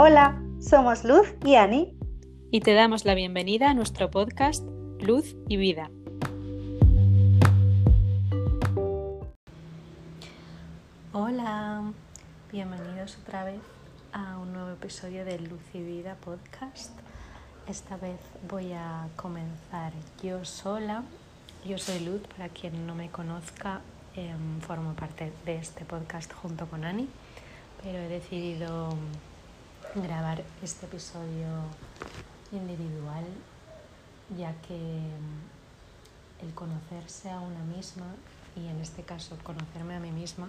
Hola, somos Luz y Ani. Y te damos la bienvenida a nuestro podcast Luz y Vida. Hola, bienvenidos otra vez a un nuevo episodio de Luz y Vida podcast. Esta vez voy a comenzar yo sola. Yo soy Luz, para quien no me conozca, em, formo parte de este podcast junto con Ani, pero he decidido grabar este episodio individual, ya que mm, el conocerse a una misma, y en este caso conocerme a mí misma,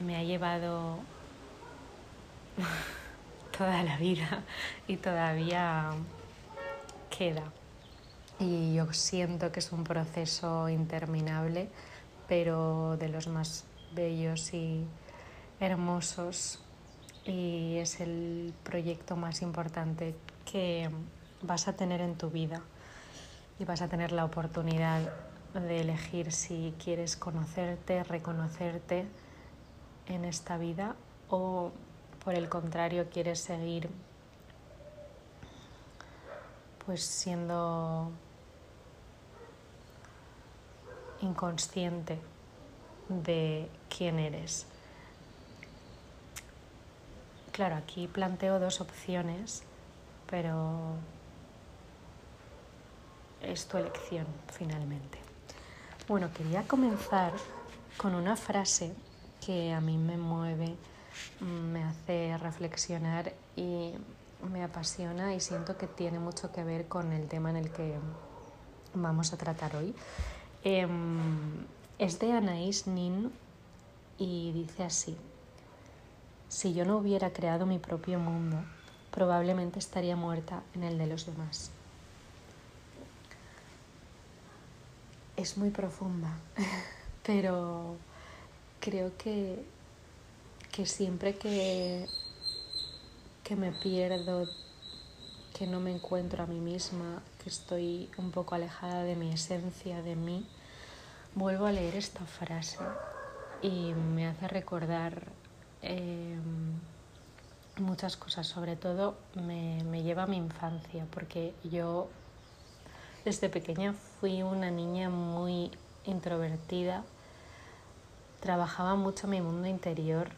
me ha llevado toda la vida y todavía queda. Y yo siento que es un proceso interminable, pero de los más bellos y hermosos y es el proyecto más importante que vas a tener en tu vida y vas a tener la oportunidad de elegir si quieres conocerte, reconocerte en esta vida o por el contrario quieres seguir pues siendo inconsciente de quién eres. Claro, aquí planteo dos opciones, pero es tu elección finalmente. Bueno, quería comenzar con una frase que a mí me mueve, me hace reflexionar y me apasiona y siento que tiene mucho que ver con el tema en el que vamos a tratar hoy. Em, es de Anaïs Nin y dice así. Si yo no hubiera creado mi propio mundo, probablemente estaría muerta en el de los demás. Es muy profunda, pero creo que, que siempre que, que me pierdo, que no me encuentro a mí misma, que estoy un poco alejada de mi esencia, de mí, vuelvo a leer esta frase y me hace recordar Em, muchas cosas, sobre todo me, me lleva a mi infancia, porque yo desde pequeña fui una niña muy introvertida, trabajaba mucho mi mundo interior,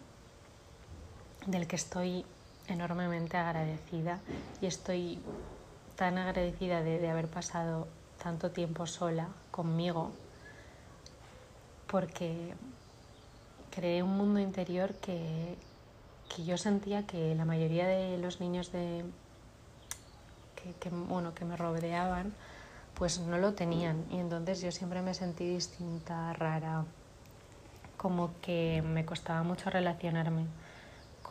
del que estoy enormemente agradecida y estoy tan agradecida de, de, haber pasado tanto tiempo sola conmigo, porque creé un mundo interior que, que yo sentía que la mayoría de los niños de, que, que, bueno, que me rodeaban pues no lo tenían. Y entonces yo siempre me sentí distinta, rara, como que me costaba mucho relacionarme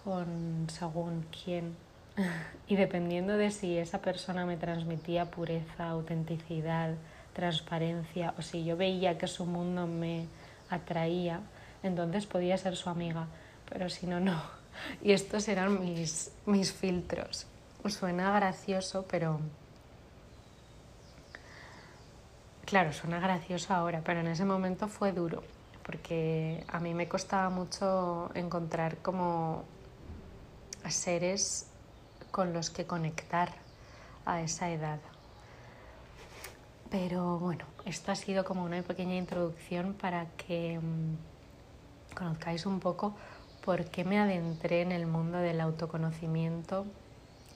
con según quién. Y dependiendo de si esa persona me transmitía pureza, autenticidad, transparencia o si yo veía que su mundo me atraía, entonces podía ser su amiga, pero si no, no. Y estos eran mis, mis filtros. Suena gracioso, pero... Claro, suena gracioso ahora, pero en ese momento fue duro, porque a mí me costaba mucho encontrar como seres con los que conectar a esa edad. Pero bueno, esto ha sido como una pequeña introducción para que mm, conozcáis un poco por qué me adentré en el mundo del autoconocimiento,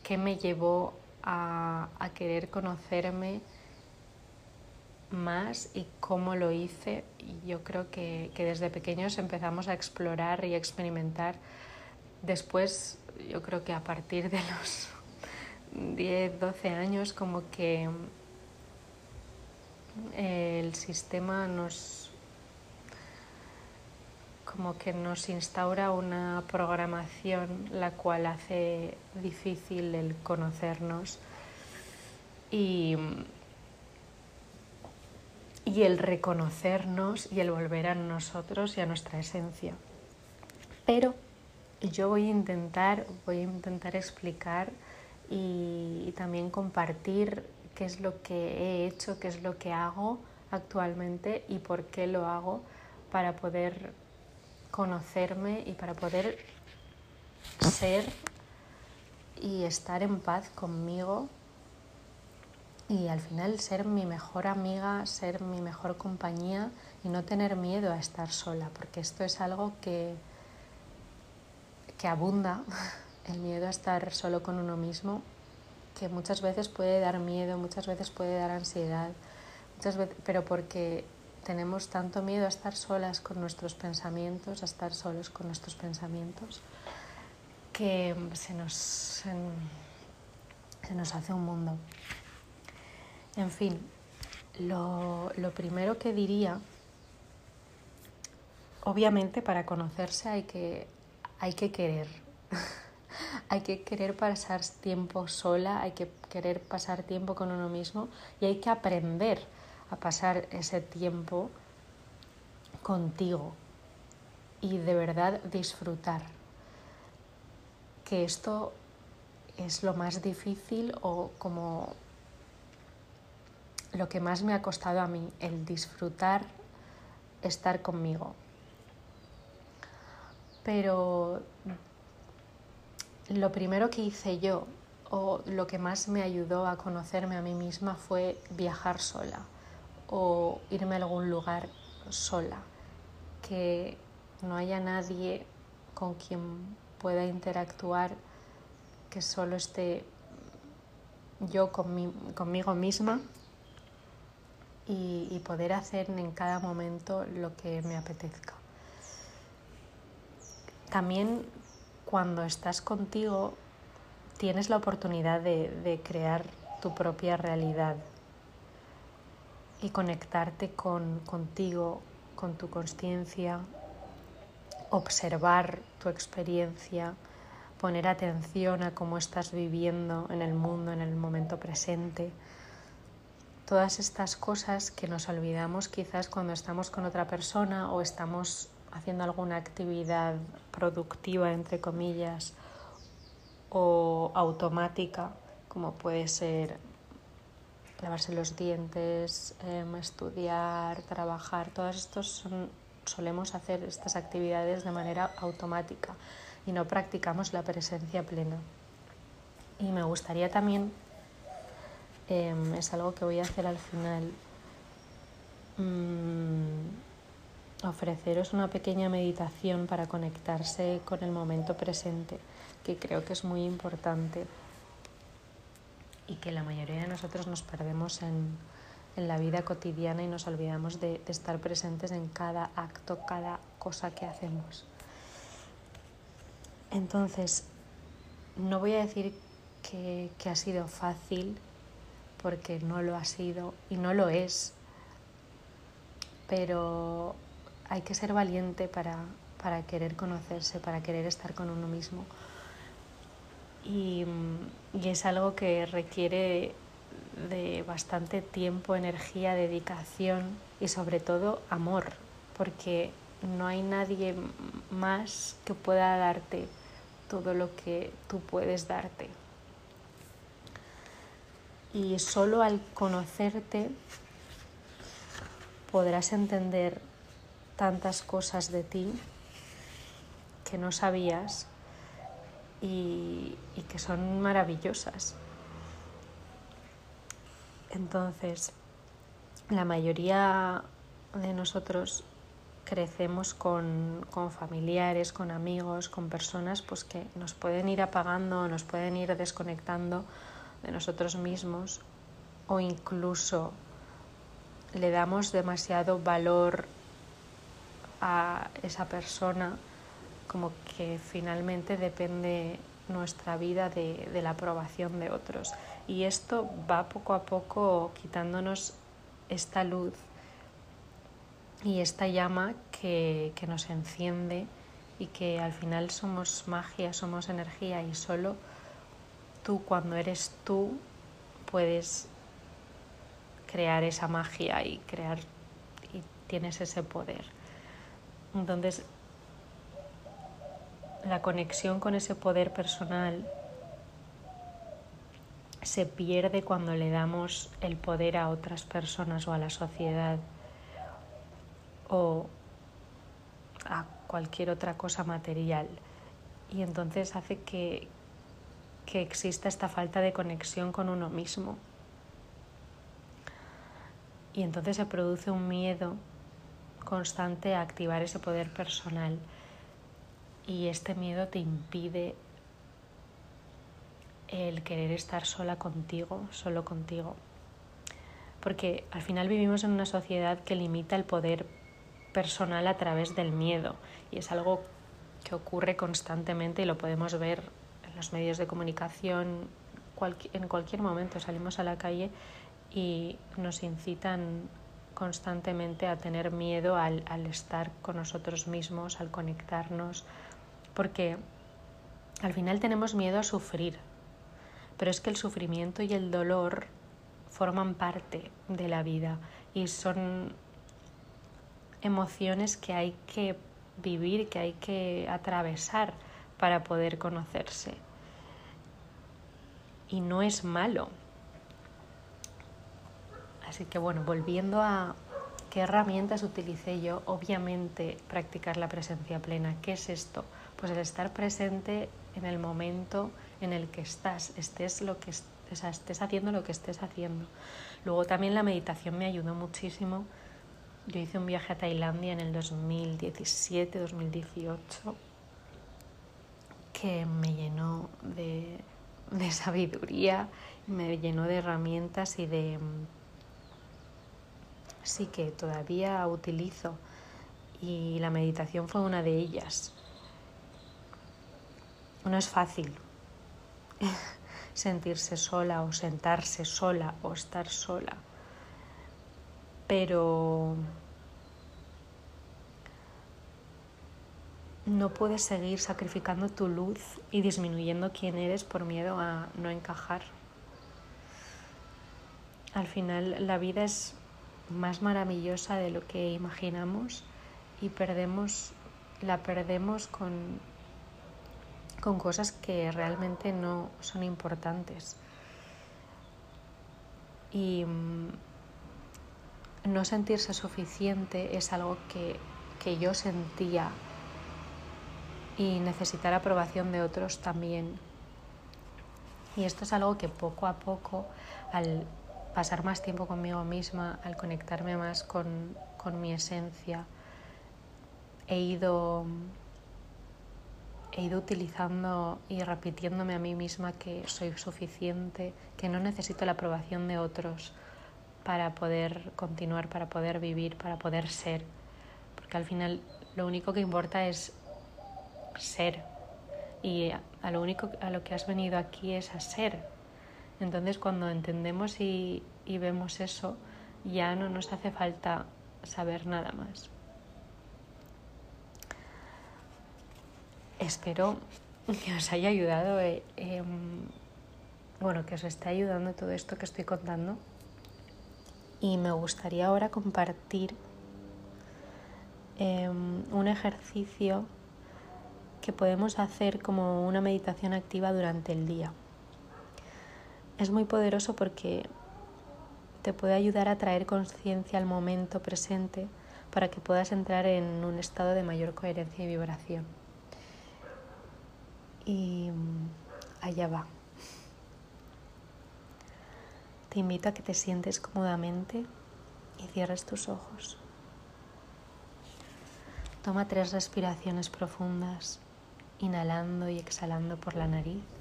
qué me llevó a, a querer conocerme más y cómo lo hice. Yo creo que, que, desde pequeños empezamos a explorar y experimentar. Después, yo creo que a partir de los 10, 12 años, como que el sistema nos, como que nos instaura una programación la cual hace difícil el conocernos y, y el reconocernos y el volver a nosotros y a nuestra esencia. Pero yo voy a intentar, voy a intentar explicar y, y también compartir qué es lo que he hecho, qué es lo que hago actualmente y por qué lo hago para poder conocerme y para poder ser y estar en paz conmigo y al final ser mi mejor amiga, ser mi mejor compañía y no tener miedo a estar sola, porque esto es algo que, que abunda, el miedo a estar solo con uno mismo, que muchas veces puede dar miedo, muchas veces puede dar ansiedad, muchas veces, pero porque tenemos tanto miedo a estar solas con nuestros pensamientos, a estar solos con nuestros pensamientos, que se nos, se, nos hace un mundo. En fin, lo, lo primero que diría, obviamente para conocerse hay que, hay que querer. hay que querer pasar tiempo sola, hay que querer pasar tiempo con uno mismo y hay que aprender a pasar ese tiempo contigo y de verdad disfrutar. Que esto es lo más difícil o como lo que más me ha costado a mí, el disfrutar estar conmigo. Pero lo primero que hice yo o lo que más me ayudó a conocerme a mí misma fue viajar sola o irme a algún lugar sola, que no haya nadie con quien pueda interactuar, que solo esté yo conmigo misma y, poder hacer en cada momento lo que me apetezca. También cuando estás contigo tienes la oportunidad de, crear tu propia realidad y conectarte con, contigo, con tu conciencia, observar tu experiencia, poner atención a cómo estás viviendo en el mundo, en el momento presente. Todas estas cosas que nos olvidamos quizás cuando estamos con otra persona o estamos haciendo alguna actividad productiva, entre comillas, o automática, como puede ser lavarse los dientes, em, estudiar, trabajar, todas estos solemos hacer estas actividades de manera automática y no practicamos la presencia plena. Y me gustaría también Em, es algo que voy a hacer al final. Mm, ofreceros una pequeña meditación para conectarse con el momento presente, que creo que es muy importante y que la mayoría de nosotros nos perdemos en, en la vida cotidiana y nos olvidamos de, estar presentes en cada acto, cada cosa que hacemos. Entonces, no voy a decir que, que ha sido fácil porque no lo ha sido y no lo es. Pero hay que ser valiente para, para querer conocerse, para querer estar con uno mismo. Y, es algo que requiere de bastante tiempo, energía, dedicación y sobre todo amor, porque no hay nadie más que pueda darte todo lo que tú puedes darte. Y solo al conocerte podrás entender tantas cosas de ti que no sabías y, que son maravillosas. Entonces, la mayoría de nosotros crecemos con, con, familiares, con amigos, con personas pues que nos pueden ir apagando, nos pueden ir desconectando de nosotros mismos o incluso le damos demasiado valor a esa persona como que finalmente depende nuestra vida de, la aprobación de otros. Y esto va poco a poco quitándonos esta luz y esta llama que, que nos enciende y que al final somos magia, somos energía y solo tú cuando eres tú puedes crear esa magia y crear y tienes ese poder. Entonces, la conexión con ese poder personal se pierde cuando le damos el poder a otras personas o a la sociedad o a cualquier otra cosa material. Y entonces hace que, que exista esta falta de conexión con uno mismo. Y entonces se produce un miedo constante a activar ese poder personal. Y este miedo te impide el querer estar sola contigo, solo contigo. Porque al final vivimos en una sociedad que limita el poder personal a través del miedo y es algo que ocurre constantemente y lo podemos ver en los medios de comunicación en cualquier momento salimos a la calle y nos incitan constantemente a tener miedo al, al estar con nosotros mismos, al conectarnos, porque al final tenemos miedo a sufrir, pero es que el sufrimiento y el dolor forman parte de la vida y son emociones que hay que vivir, que hay que atravesar para poder conocerse. Y no es malo. Así que bueno, volviendo a qué herramientas utilicé yo, obviamente practicar la presencia plena. ¿Qué es esto? Pues el estar presente en el momento en el que estás, estés, lo que, estés haciendo lo que estés haciendo. Luego también la meditación me ayudó muchísimo. Yo hice un viaje a Tailandia en el 2017-2018 que me llenó de, de sabiduría, me llenó de herramientas y de... Sí que todavía utilizo y la meditación fue una de ellas. No es fácil, sentirse sola o sentarse sola o estar sola. Pero no puedes seguir sacrificando tu luz y disminuyendo quién eres por miedo a no encajar. Al final la vida es más maravillosa de lo que imaginamos y perdemos la perdemos con con cosas que realmente no son importantes. Y mm, no sentirse suficiente es algo que, que yo sentía y necesitar aprobación de otros también. Y esto es algo que poco a poco, al pasar más tiempo conmigo misma, al conectarme más con, con mi esencia, he ido he ido utilizando y repitiéndome a mí misma que soy suficiente, que no necesito la aprobación de otros para poder continuar, para poder vivir, para poder ser. Porque al final lo único que importa es ser. Y a lo único a lo que has venido aquí es a ser. Entonces cuando entendemos y, vemos eso, ya no nos hace falta saber nada más. Espero que os haya ayudado, eh, em, bueno, que os esté ayudando todo esto que estoy contando. Y me gustaría ahora compartir em, un ejercicio que podemos hacer como una meditación activa durante el día. Es muy poderoso porque te puede ayudar a traer conciencia al momento presente para que puedas entrar en un estado de mayor coherencia y vibración y mm, allá va. Te invito a que te sientes cómodamente y cierres tus ojos. Toma tres respiraciones profundas, inhalando y exhalando por la nariz.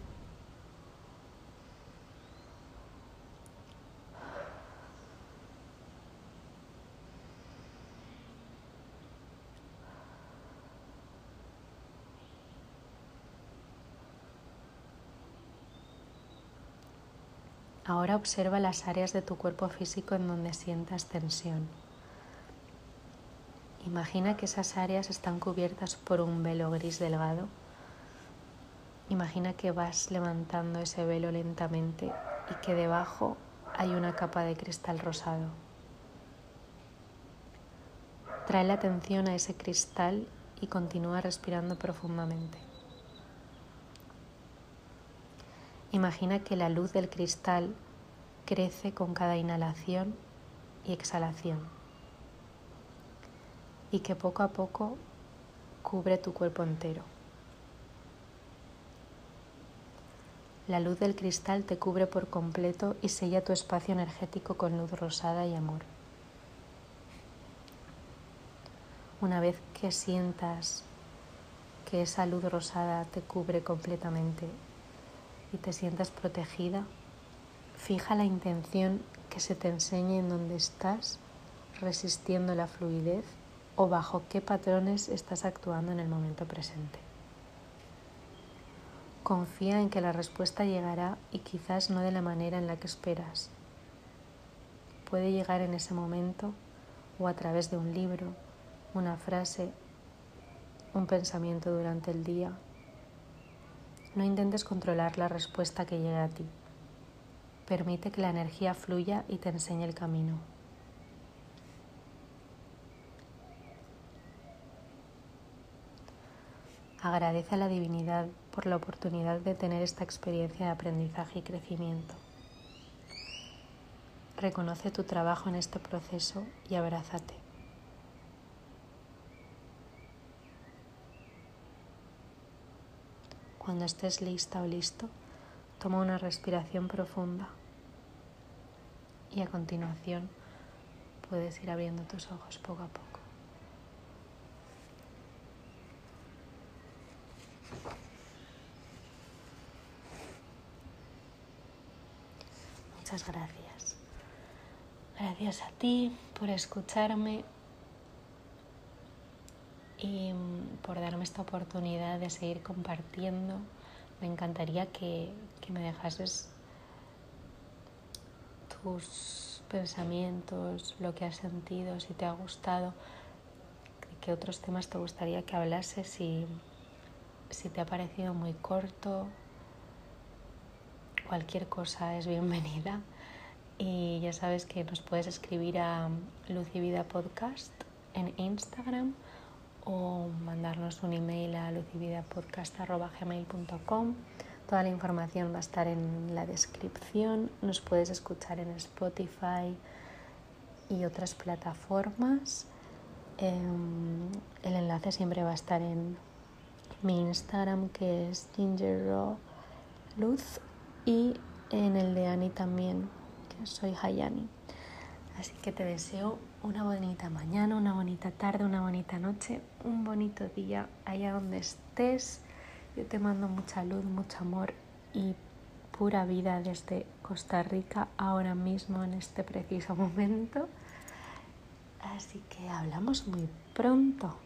Ahora observa las áreas de tu cuerpo físico en donde sientas tensión. Imagina que esas áreas están cubiertas por un velo gris delgado. Imagina que vas levantando ese velo lentamente y que debajo hay una capa de cristal rosado. Trae la atención a ese cristal y continúa respirando profundamente. Imagina que la luz del cristal crece con cada inhalación y exhalación y que poco a poco cubre tu cuerpo entero. La luz del cristal te cubre por completo y sella tu espacio energético con luz rosada y amor. Una vez que sientas que esa luz rosada te cubre completamente y te sientas protegida, fija la intención que se te enseñe en dónde estás resistiendo la fluidez o bajo qué patrones estás actuando en el momento presente. Confía en que la respuesta llegará y quizás no de la manera en la que esperas. Puede llegar en ese momento o a través de un libro, una frase, un pensamiento durante el día. No intentes controlar la respuesta que llegue a ti. Permite que la energía fluya y te enseñe el camino. Agradece a la divinidad por la oportunidad de tener esta experiencia de aprendizaje y crecimiento. Reconoce tu trabajo en este proceso y abrázate. Cuando estés lista o listo, toma una respiración profunda y a continuación puedes ir abriendo tus ojos poco a poco. Muchas gracias. Gracias a ti por escucharme y mm, por darme esta oportunidad de seguir compartiendo. Me encantaría que, me dejases tus pensamientos, lo que has sentido, si te ha gustado, qué otros temas te gustaría que hablases, si, si te ha parecido muy corto cualquier cosa es bienvenida. Y ya sabes que nos puedes escribir a Lucivida Podcast en Instagram o mandarnos un email a lucividapodcast.gmail.com. Toda la información va a estar en la descripción. Nos puedes escuchar en Spotify y otras plataformas. Em, el enlace siempre va a estar en mi Instagram que es gingerluz y en el de Ani también, que soy Hayani. Así que te deseo una bonita mañana, una bonita tarde, una bonita noche, un bonito día allá donde estés. Yo te mando mucha luz, mucho amor y pura vida desde Costa Rica ahora mismo en este preciso momento. Así que hablamos muy pronto.